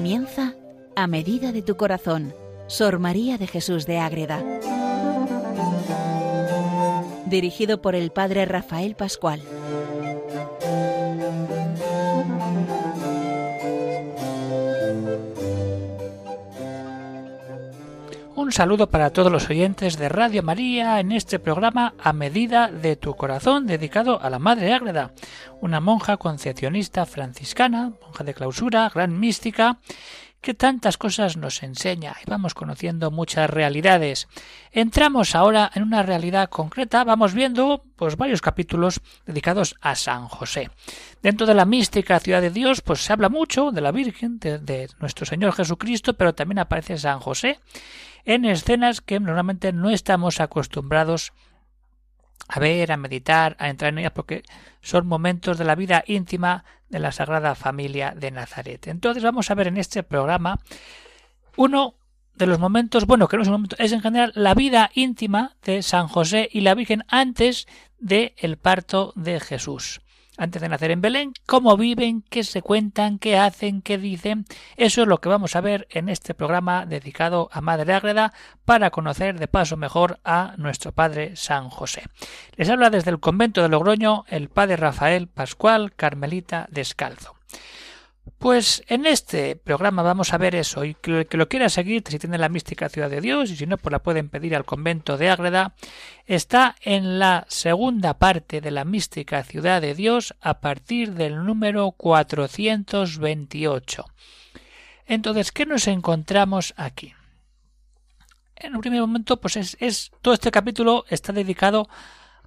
Comienza a medida de tu corazón, Sor María de Jesús de Ágreda. Dirigido por el Padre Rafael Pascual. Un saludo para todos los oyentes de Radio María en este programa A Medida de tu Corazón dedicado a la Madre Ágreda, una monja concepcionista franciscana, monja de clausura, gran mística, que tantas cosas nos enseña y vamos conociendo muchas realidades. Entramos ahora en una realidad concreta, vamos viendo pues varios capítulos dedicados a San José. Dentro de la mística ciudad de Dios, pues se habla mucho de la Virgen, de, de nuestro Señor Jesucristo, pero también aparece San José en escenas que normalmente no estamos acostumbrados a ver, a meditar, a entrar en ellas, porque son momentos de la vida íntima de la Sagrada Familia de Nazaret. Entonces vamos a ver en este programa uno de los momentos, bueno, que no es un momento, es en general la vida íntima de San José y la Virgen antes del el parto de Jesús antes de nacer en Belén, cómo viven, qué se cuentan, qué hacen, qué dicen. Eso es lo que vamos a ver en este programa dedicado a Madre Ágreda para conocer de paso mejor a nuestro Padre San José. Les habla desde el convento de Logroño el Padre Rafael Pascual Carmelita Descalzo. Pues en este programa vamos a ver eso y que, que lo quiera seguir, si tiene la mística Ciudad de Dios y si no, pues la pueden pedir al convento de Ágreda, está en la segunda parte de la mística Ciudad de Dios a partir del número 428. Entonces, ¿qué nos encontramos aquí? En un primer momento, pues es, es todo este capítulo está dedicado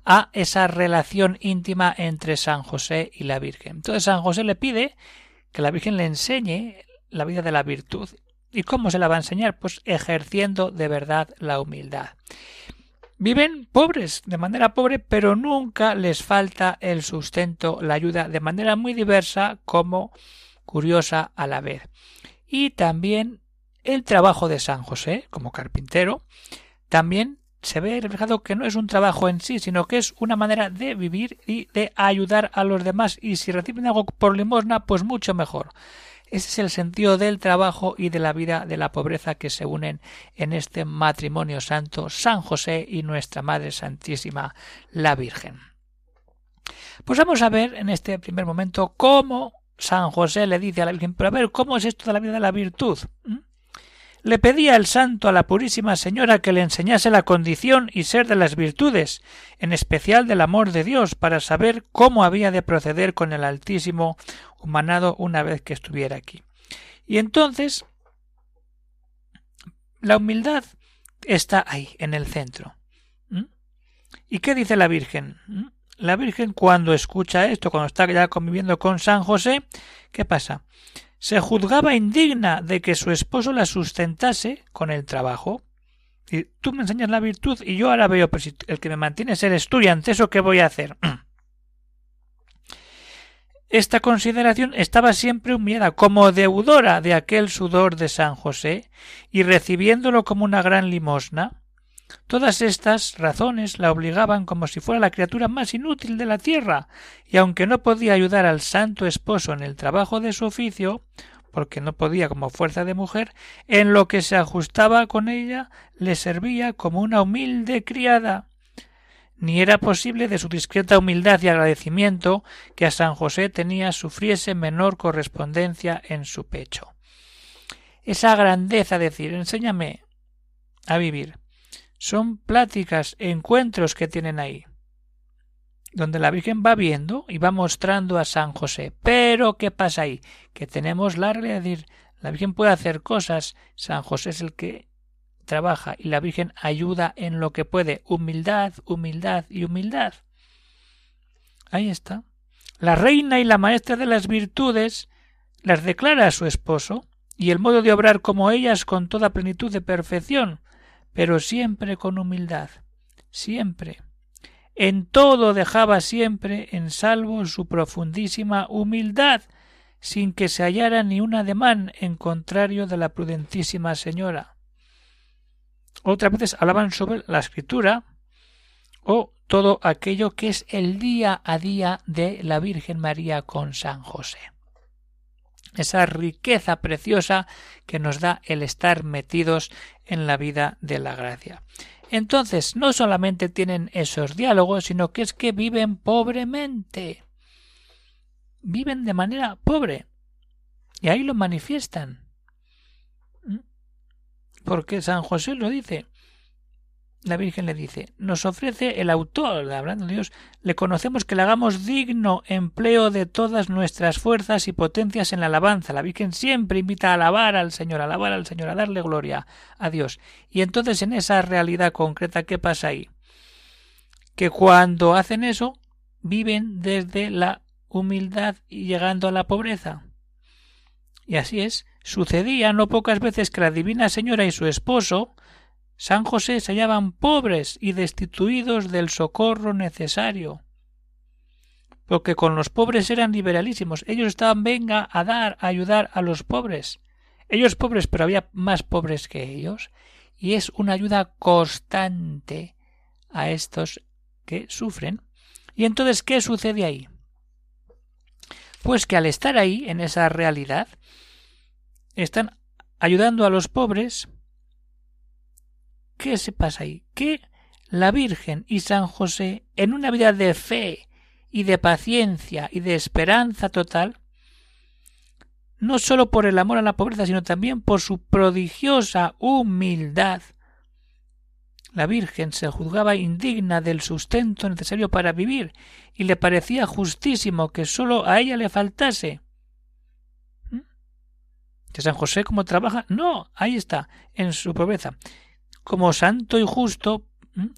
a esa relación íntima entre San José y la Virgen. Entonces San José le pide que la Virgen le enseñe la vida de la virtud. ¿Y cómo se la va a enseñar? Pues ejerciendo de verdad la humildad. Viven pobres, de manera pobre, pero nunca les falta el sustento, la ayuda, de manera muy diversa como curiosa a la vez. Y también el trabajo de San José, como carpintero, también se ve reflejado que no es un trabajo en sí, sino que es una manera de vivir y de ayudar a los demás. Y si reciben algo por limosna, pues mucho mejor. Ese es el sentido del trabajo y de la vida de la pobreza que se unen en este matrimonio santo San José y nuestra Madre Santísima, la Virgen. Pues vamos a ver en este primer momento cómo San José le dice a la Virgen, pero a ver, ¿cómo es esto de la vida de la virtud? ¿Mm? Le pedía el santo a la Purísima Señora que le enseñase la condición y ser de las virtudes, en especial del amor de Dios, para saber cómo había de proceder con el Altísimo humanado una vez que estuviera aquí. Y entonces la humildad está ahí, en el centro. ¿Mm? ¿Y qué dice la Virgen? ¿Mm? La Virgen cuando escucha esto, cuando está ya conviviendo con San José, ¿qué pasa? Se juzgaba indigna de que su esposo la sustentase con el trabajo. Y tú me enseñas la virtud y yo ahora veo, el que me mantiene es el estudiante, ¿eso qué voy a hacer? Esta consideración estaba siempre humillada como deudora de aquel sudor de San José y recibiéndolo como una gran limosna. Todas estas razones la obligaban como si fuera la criatura más inútil de la tierra, y aunque no podía ayudar al santo esposo en el trabajo de su oficio, porque no podía como fuerza de mujer, en lo que se ajustaba con ella le servía como una humilde criada. Ni era posible de su discreta humildad y agradecimiento que a San José tenía sufriese menor correspondencia en su pecho. Esa grandeza decir enséñame a vivir son pláticas, encuentros que tienen ahí, donde la Virgen va viendo y va mostrando a San José. Pero, ¿qué pasa ahí? Que tenemos la realidad la Virgen puede hacer cosas, San José es el que trabaja y la Virgen ayuda en lo que puede. Humildad, humildad y humildad. Ahí está. La reina y la maestra de las virtudes las declara a su esposo y el modo de obrar como ellas con toda plenitud de perfección, pero siempre con humildad, siempre. En todo dejaba siempre en salvo su profundísima humildad, sin que se hallara ni un ademán en contrario de la prudentísima señora. Otras veces hablaban sobre la escritura o todo aquello que es el día a día de la Virgen María con San José. Esa riqueza preciosa que nos da el estar metidos en la vida de la gracia. Entonces, no solamente tienen esos diálogos, sino que es que viven pobremente. Viven de manera pobre. Y ahí lo manifiestan. ¿Mm? Porque San José lo dice la Virgen le dice, nos ofrece el autor, hablando de Dios, le conocemos que le hagamos digno empleo de todas nuestras fuerzas y potencias en la alabanza. La Virgen siempre invita a alabar al Señor, a alabar al Señor, a darle gloria a Dios. Y entonces en esa realidad concreta, ¿qué pasa ahí? Que cuando hacen eso, viven desde la humildad y llegando a la pobreza. Y así es, sucedía no pocas veces que la Divina Señora y su esposo San José se hallaban pobres y destituidos del socorro necesario. Porque con los pobres eran liberalísimos. Ellos estaban venga a dar, a ayudar a los pobres. Ellos pobres, pero había más pobres que ellos. Y es una ayuda constante a estos que sufren. Y entonces, ¿qué sucede ahí? Pues que al estar ahí, en esa realidad, están ayudando a los pobres, ¿Qué se pasa ahí? Que la Virgen y San José, en una vida de fe y de paciencia y de esperanza total, no sólo por el amor a la pobreza, sino también por su prodigiosa humildad, la Virgen se juzgaba indigna del sustento necesario para vivir y le parecía justísimo que sólo a ella le faltase. ¿Mm? ¿Que San José cómo trabaja? No, ahí está, en su pobreza como santo y justo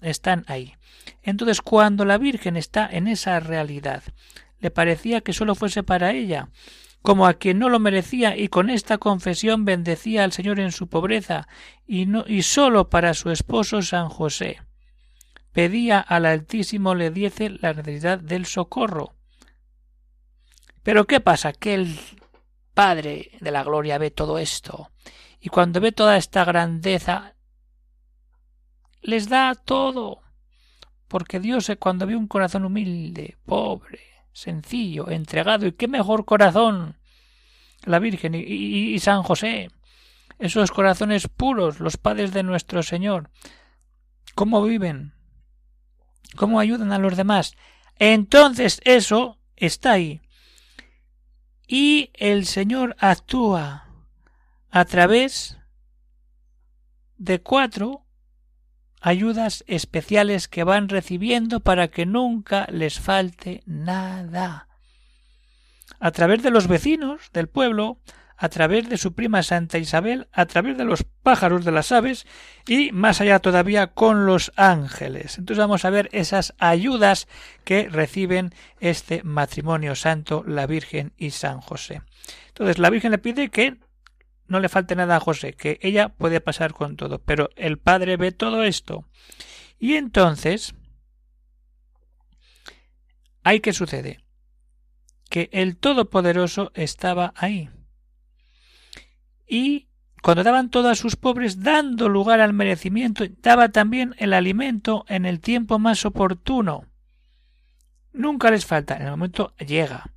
están ahí. Entonces, cuando la Virgen está en esa realidad, le parecía que sólo fuese para ella, como a quien no lo merecía y con esta confesión bendecía al Señor en su pobreza y, no, y sólo para su esposo San José. Pedía al Altísimo le diese la necesidad del socorro. Pero ¿qué pasa? Que el Padre de la Gloria ve todo esto y cuando ve toda esta grandeza les da todo. Porque Dios cuando ve un corazón humilde, pobre, sencillo, entregado, y qué mejor corazón la Virgen y, San José, esos corazones puros, los padres de nuestro Señor, cómo viven, cómo ayudan a los demás. Entonces eso está ahí. Y el Señor actúa a través de cuatro ayudas especiales que van recibiendo para que nunca les falte nada. A través de los vecinos del pueblo, a través de su prima Santa Isabel, a través de los pájaros de las aves y más allá todavía con los ángeles. Entonces vamos a ver esas ayudas que reciben este matrimonio santo, la Virgen y San José. Entonces la Virgen le pide que no le falte nada a José, que ella puede pasar con todo, pero el padre ve todo esto. Y entonces, ¿hay qué sucede? Que el Todopoderoso estaba ahí. Y cuando daban todo a sus pobres, dando lugar al merecimiento, daba también el alimento en el tiempo más oportuno. Nunca les falta, en el momento llega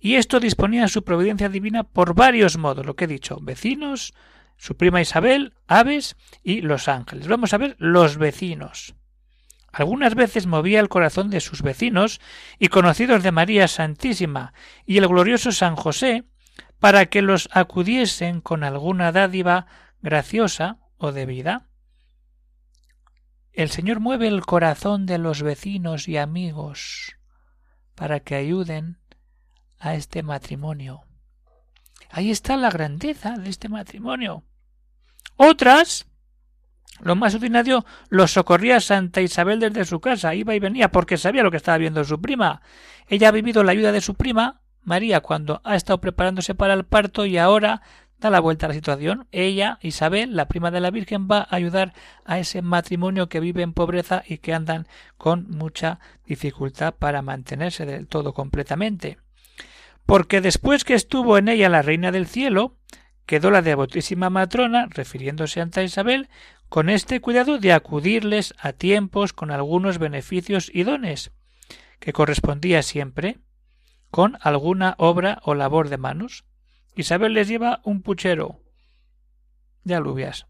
y esto disponía su providencia divina por varios modos, lo que he dicho, vecinos, su prima Isabel, aves y los ángeles. Vamos a ver los vecinos. Algunas veces movía el corazón de sus vecinos y conocidos de María Santísima y el glorioso San José para que los acudiesen con alguna dádiva graciosa o de vida. El Señor mueve el corazón de los vecinos y amigos para que ayuden a este matrimonio. Ahí está la grandeza de este matrimonio. Otras, lo más ordinario, los socorría Santa Isabel desde su casa, iba y venía porque sabía lo que estaba viendo su prima. Ella ha vivido la ayuda de su prima, María, cuando ha estado preparándose para el parto y ahora da la vuelta a la situación. Ella, Isabel, la prima de la Virgen, va a ayudar a ese matrimonio que vive en pobreza y que andan con mucha dificultad para mantenerse del todo completamente porque después que estuvo en ella la reina del cielo, quedó la devotísima matrona, refiriéndose a Isabel, con este cuidado de acudirles a tiempos con algunos beneficios y dones, que correspondía siempre con alguna obra o labor de manos, Isabel les lleva un puchero de alubias,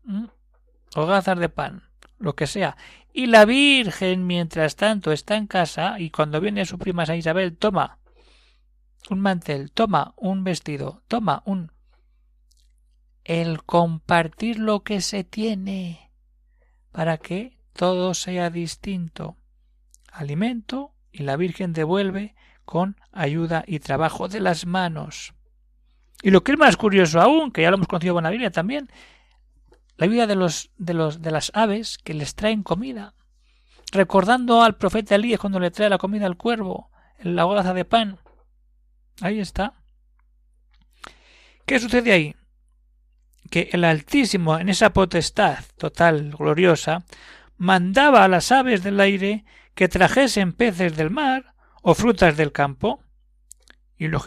hogazas de pan, lo que sea. Y la Virgen, mientras tanto, está en casa y cuando viene su prima San Isabel, toma un mantel, toma un vestido, toma un... El compartir lo que se tiene para que todo sea distinto. Alimento y la Virgen devuelve con ayuda y trabajo de las manos. Y lo que es más curioso aún, que ya lo hemos conocido en la Biblia también, la vida de los de los de las aves que les traen comida, recordando al profeta Elías cuando le trae la comida al cuervo, en la hogaza de pan. Ahí está. ¿Qué sucede ahí? Que el Altísimo, en esa potestad total, gloriosa, mandaba a las aves del aire que trajesen peces del mar o frutas del campo, y lo,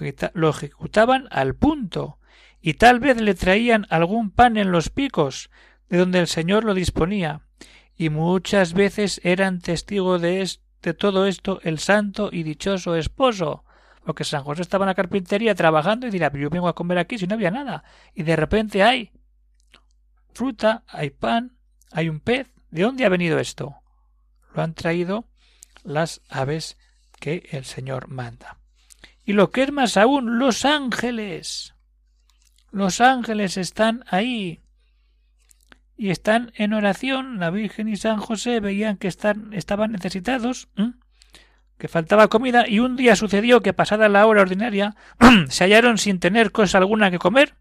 ejecutaban al punto, y tal vez le traían algún pan en los picos, de donde el Señor lo disponía, y muchas veces eran testigo de, de todo esto el santo y dichoso esposo, porque San José estaba en la carpintería trabajando y dirá, yo vengo a comer aquí si no había nada, y de repente hay fruta, hay pan, hay un pez. ¿De dónde ha venido esto? Lo han traído las aves que el Señor manda. Y lo que es más aún, los ángeles. Los ángeles están ahí. Y están en oración. La Virgen y San José veían que están, estaban necesitados, que faltaba comida, y un día sucedió que pasada la hora ordinaria se hallaron sin tener cosa alguna que comer,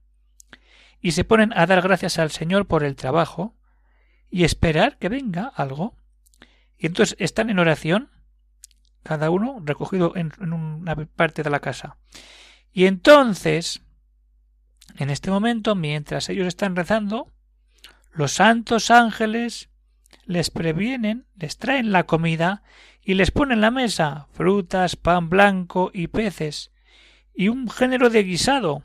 y se ponen a dar gracias al Señor por el trabajo, y esperar que venga algo. Y entonces están en oración, cada uno recogido en, una parte de la casa. Y entonces, en este momento, mientras ellos están rezando, los santos ángeles les previenen, les traen la comida y les ponen la mesa frutas, pan blanco y peces y un género de guisado.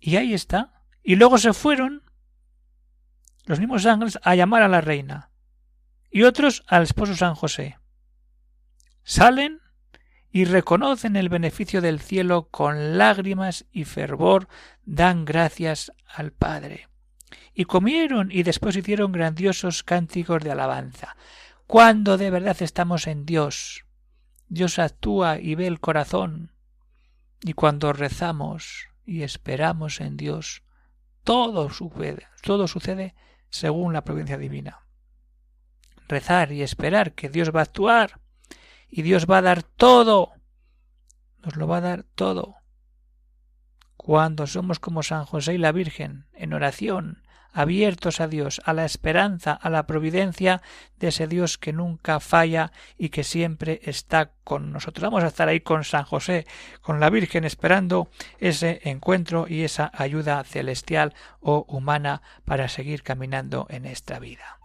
Y ahí está. Y luego se fueron los mismos ángeles a llamar a la reina y otros al esposo San José. Salen y reconocen el beneficio del cielo con lágrimas y fervor dan gracias al Padre. Y comieron y después hicieron grandiosos cánticos de alabanza. Cuando de verdad estamos en Dios, Dios actúa y ve el corazón. Y cuando rezamos y esperamos en Dios, todo sucede, todo sucede según la providencia divina rezar y esperar que Dios va a actuar y Dios va a dar todo. Nos lo va a dar todo. Cuando somos como San José y la Virgen, en oración, abiertos a Dios, a la esperanza, a la providencia de ese Dios que nunca falla y que siempre está con nosotros. Vamos a estar ahí con San José, con la Virgen, esperando ese encuentro y esa ayuda celestial o humana para seguir caminando en esta vida.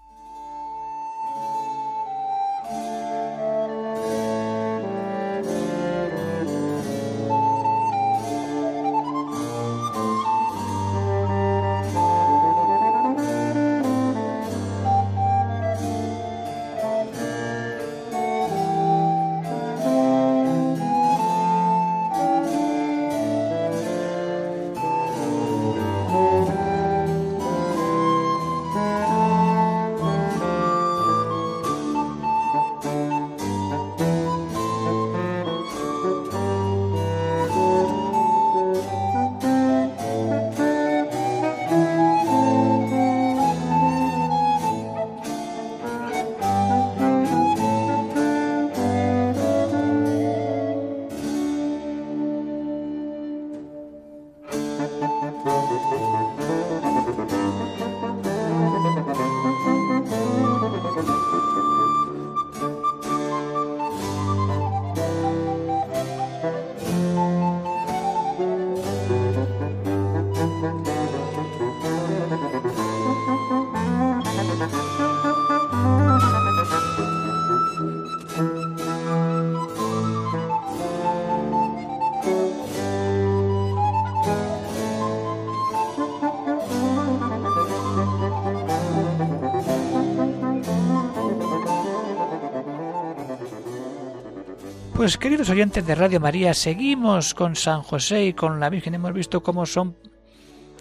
Queridos oyentes de Radio María, seguimos con San José y con la Virgen. Hemos visto cómo son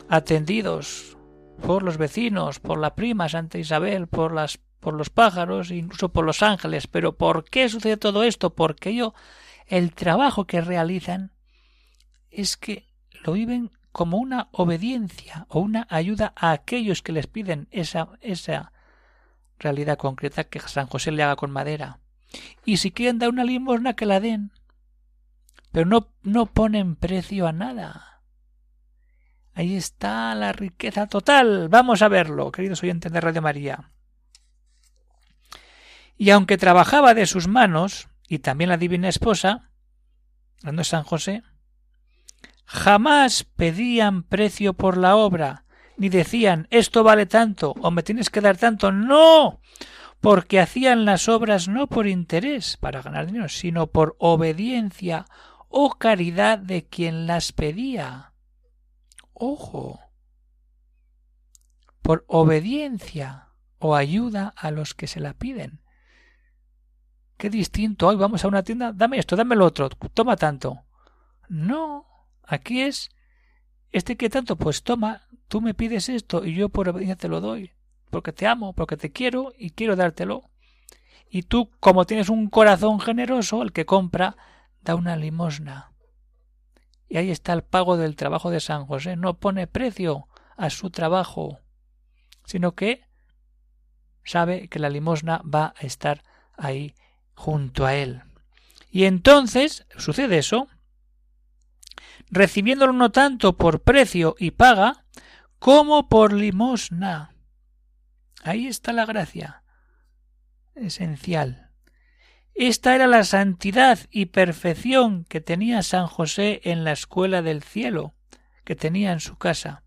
atendidos por los vecinos, por la prima Santa Isabel, por las por los pájaros, incluso por los ángeles. Pero ¿por qué sucede todo esto? Porque yo el trabajo que realizan es que lo viven como una obediencia o una ayuda a aquellos que les piden esa esa realidad concreta que San José le haga con madera y si quieren dar una limosna que la den. Pero no, no ponen precio a nada. Ahí está la riqueza total. Vamos a verlo, queridos oyentes de Radio María. Y aunque trabajaba de sus manos, y también la divina esposa, hablando San José, jamás pedían precio por la obra, ni decían esto vale tanto o me tienes que dar tanto. No, porque hacían las obras no por interés para ganar dinero, sino por obediencia o caridad de quien las pedía. Ojo. Por obediencia o ayuda a los que se la piden. Qué distinto. Hoy vamos a una tienda, dame esto, dame lo otro, toma tanto. No, aquí es este que tanto, pues toma, tú me pides esto y yo por obediencia te lo doy porque te amo, porque te quiero y quiero dártelo. Y tú, como tienes un corazón generoso, el que compra da una limosna. Y ahí está el pago del trabajo de San José. No pone precio a su trabajo, sino que sabe que la limosna va a estar ahí junto a él. Y entonces sucede eso, recibiéndolo no tanto por precio y paga, como por limosna. Ahí está la gracia esencial. Esta era la santidad y perfección que tenía San José en la escuela del cielo, que tenía en su casa.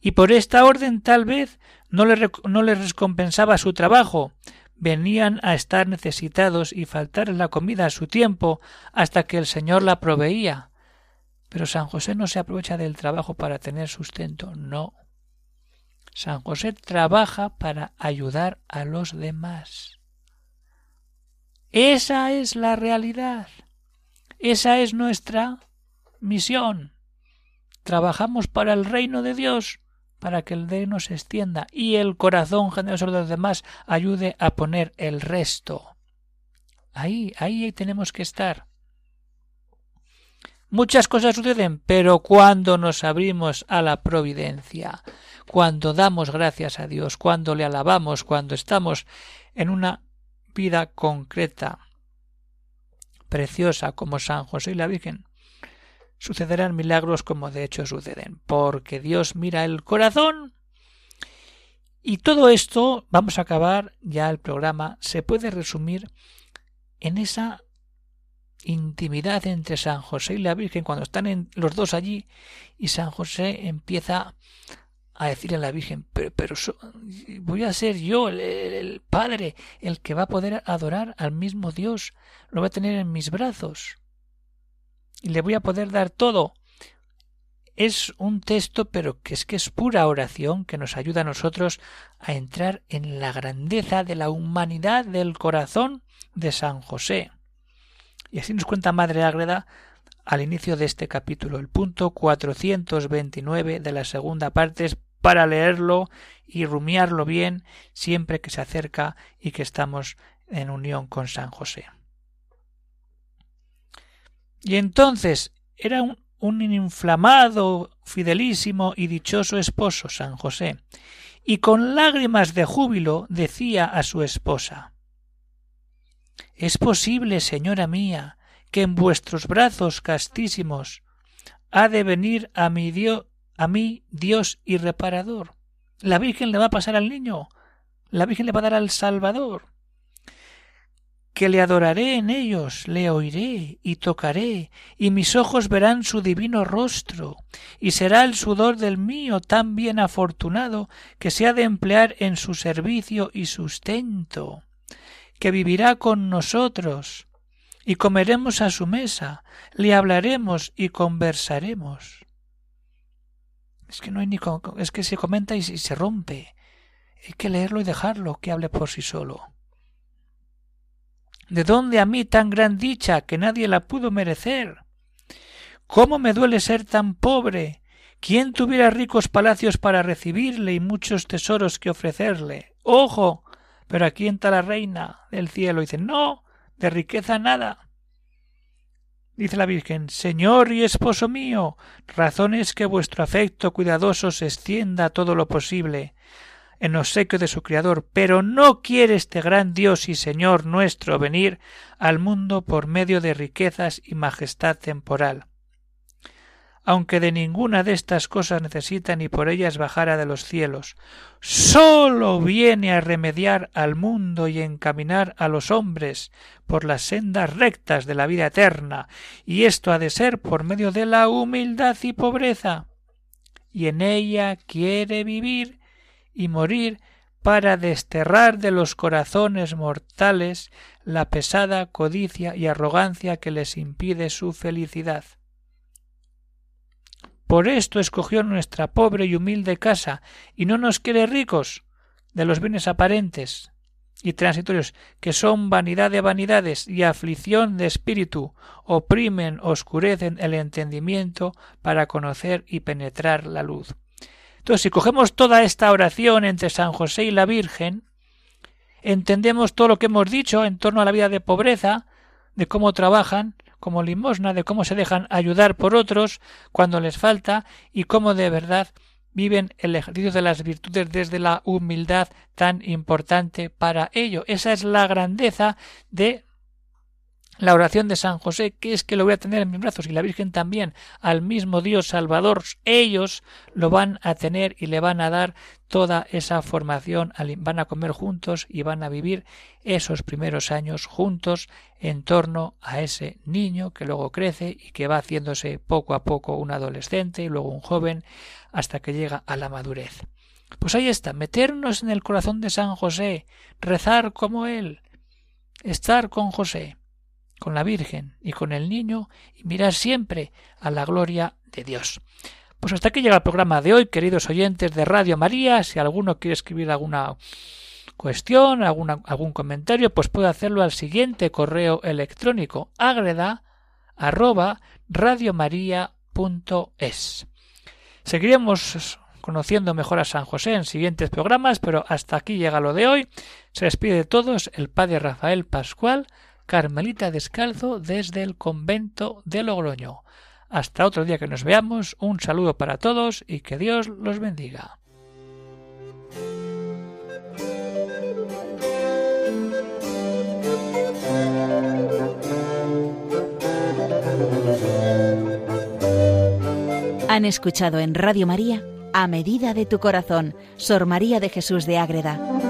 Y por esta orden tal vez no le, no recompensaba su trabajo, venían a estar necesitados y faltar la comida a su tiempo hasta que el Señor la proveía. Pero San José no se aprovecha del trabajo para tener sustento, no. San José trabaja para ayudar a los demás. Esa es la realidad. Esa es nuestra misión. Trabajamos para el reino de Dios, para que el reino se extienda y el corazón generoso de los demás ayude a poner el resto. Ahí, ahí tenemos que estar. Muchas cosas suceden, pero cuando nos abrimos a la providencia, cuando damos gracias a Dios, cuando le alabamos, cuando estamos en una vida concreta, preciosa como San José y la Virgen, sucederán milagros como de hecho suceden, porque Dios mira el corazón. Y todo esto, vamos a acabar ya el programa, se puede resumir en esa intimidad entre San José y la Virgen cuando están en, los dos allí y San José empieza a decirle a la Virgen, pero, pero voy a ser yo el, Padre el que va a poder adorar al mismo Dios, lo voy a tener en mis brazos y le voy a poder dar todo. Es un texto, pero que es que es pura oración que nos ayuda a nosotros a entrar en la grandeza de la humanidad del corazón de San José. Y así nos cuenta Madre Ágreda al inicio de este capítulo, el punto 429 de la segunda parte es para leerlo y rumiarlo bien siempre que se acerca y que estamos en unión con San José. Y entonces era un, un inflamado, fidelísimo y dichoso esposo, San José, y con lágrimas de júbilo decía a su esposa Es posible, señora mía, que en vuestros brazos castísimos ha de venir a mi Dios a mí Dios y reparador. La Virgen le va a pasar al niño, la Virgen le va a dar al Salvador. Que le adoraré en ellos, le oiré y tocaré, y mis ojos verán su divino rostro, y será el sudor del mío tan bien afortunado que se ha de emplear en su servicio y sustento, que vivirá con nosotros, y comeremos a su mesa, le hablaremos y conversaremos. Es que no hay ni es que se comenta y se rompe. Hay que leerlo y dejarlo que hable por sí solo. ¿De dónde a mí tan gran dicha que nadie la pudo merecer? ¿Cómo me duele ser tan pobre? ¿Quién tuviera ricos palacios para recibirle y muchos tesoros que ofrecerle? ¡Ojo! Pero aquí entra la reina del cielo y dice No, de riqueza nada. Dice la Virgen Señor y esposo mío, razón es que vuestro afecto cuidadoso se extienda todo lo posible en obsequio de su Criador, pero no quiere este gran Dios y Señor nuestro venir al mundo por medio de riquezas y majestad temporal aunque de ninguna de estas cosas necesita ni por ellas bajara de los cielos. Sólo viene a remediar al mundo y encaminar a los hombres por las sendas rectas de la vida eterna, y esto ha de ser por medio de la humildad y pobreza. Y en ella quiere vivir y morir para desterrar de los corazones mortales la pesada codicia y arrogancia que les impide su felicidad. Por esto escogió nuestra pobre y humilde casa, y no nos quiere ricos de los bienes aparentes y transitorios, que son vanidad de vanidades y aflicción de espíritu, oprimen, oscurecen el entendimiento para conocer y penetrar la luz. Entonces, si cogemos toda esta oración entre San José y la Virgen, entendemos todo lo que hemos dicho en torno a la vida de pobreza, de cómo trabajan, como limosna de cómo se dejan ayudar por otros cuando les falta y cómo de verdad viven el ejercicio de las virtudes desde la humildad tan importante para ello. Esa es la grandeza de la oración de San José, que es que lo voy a tener en mis brazos, y la Virgen también, al mismo Dios Salvador, ellos lo van a tener y le van a dar toda esa formación, van a comer juntos y van a vivir esos primeros años juntos en torno a ese niño que luego crece y que va haciéndose poco a poco un adolescente y luego un joven hasta que llega a la madurez. Pues ahí está, meternos en el corazón de San José, rezar como él, estar con José con la Virgen y con el niño y mirar siempre a la gloria de Dios. Pues hasta aquí llega el programa de hoy, queridos oyentes de Radio María. Si alguno quiere escribir alguna cuestión, algún comentario, pues puede hacerlo al siguiente correo electrónico agreda arroba. Seguiremos conociendo mejor a San José en siguientes programas, pero hasta aquí llega lo de hoy. Se despide de todos el padre Rafael Pascual, Carmelita Descalzo desde el convento de Logroño. Hasta otro día que nos veamos, un saludo para todos y que Dios los bendiga. Han escuchado en Radio María A Medida de tu Corazón, Sor María de Jesús de Ágreda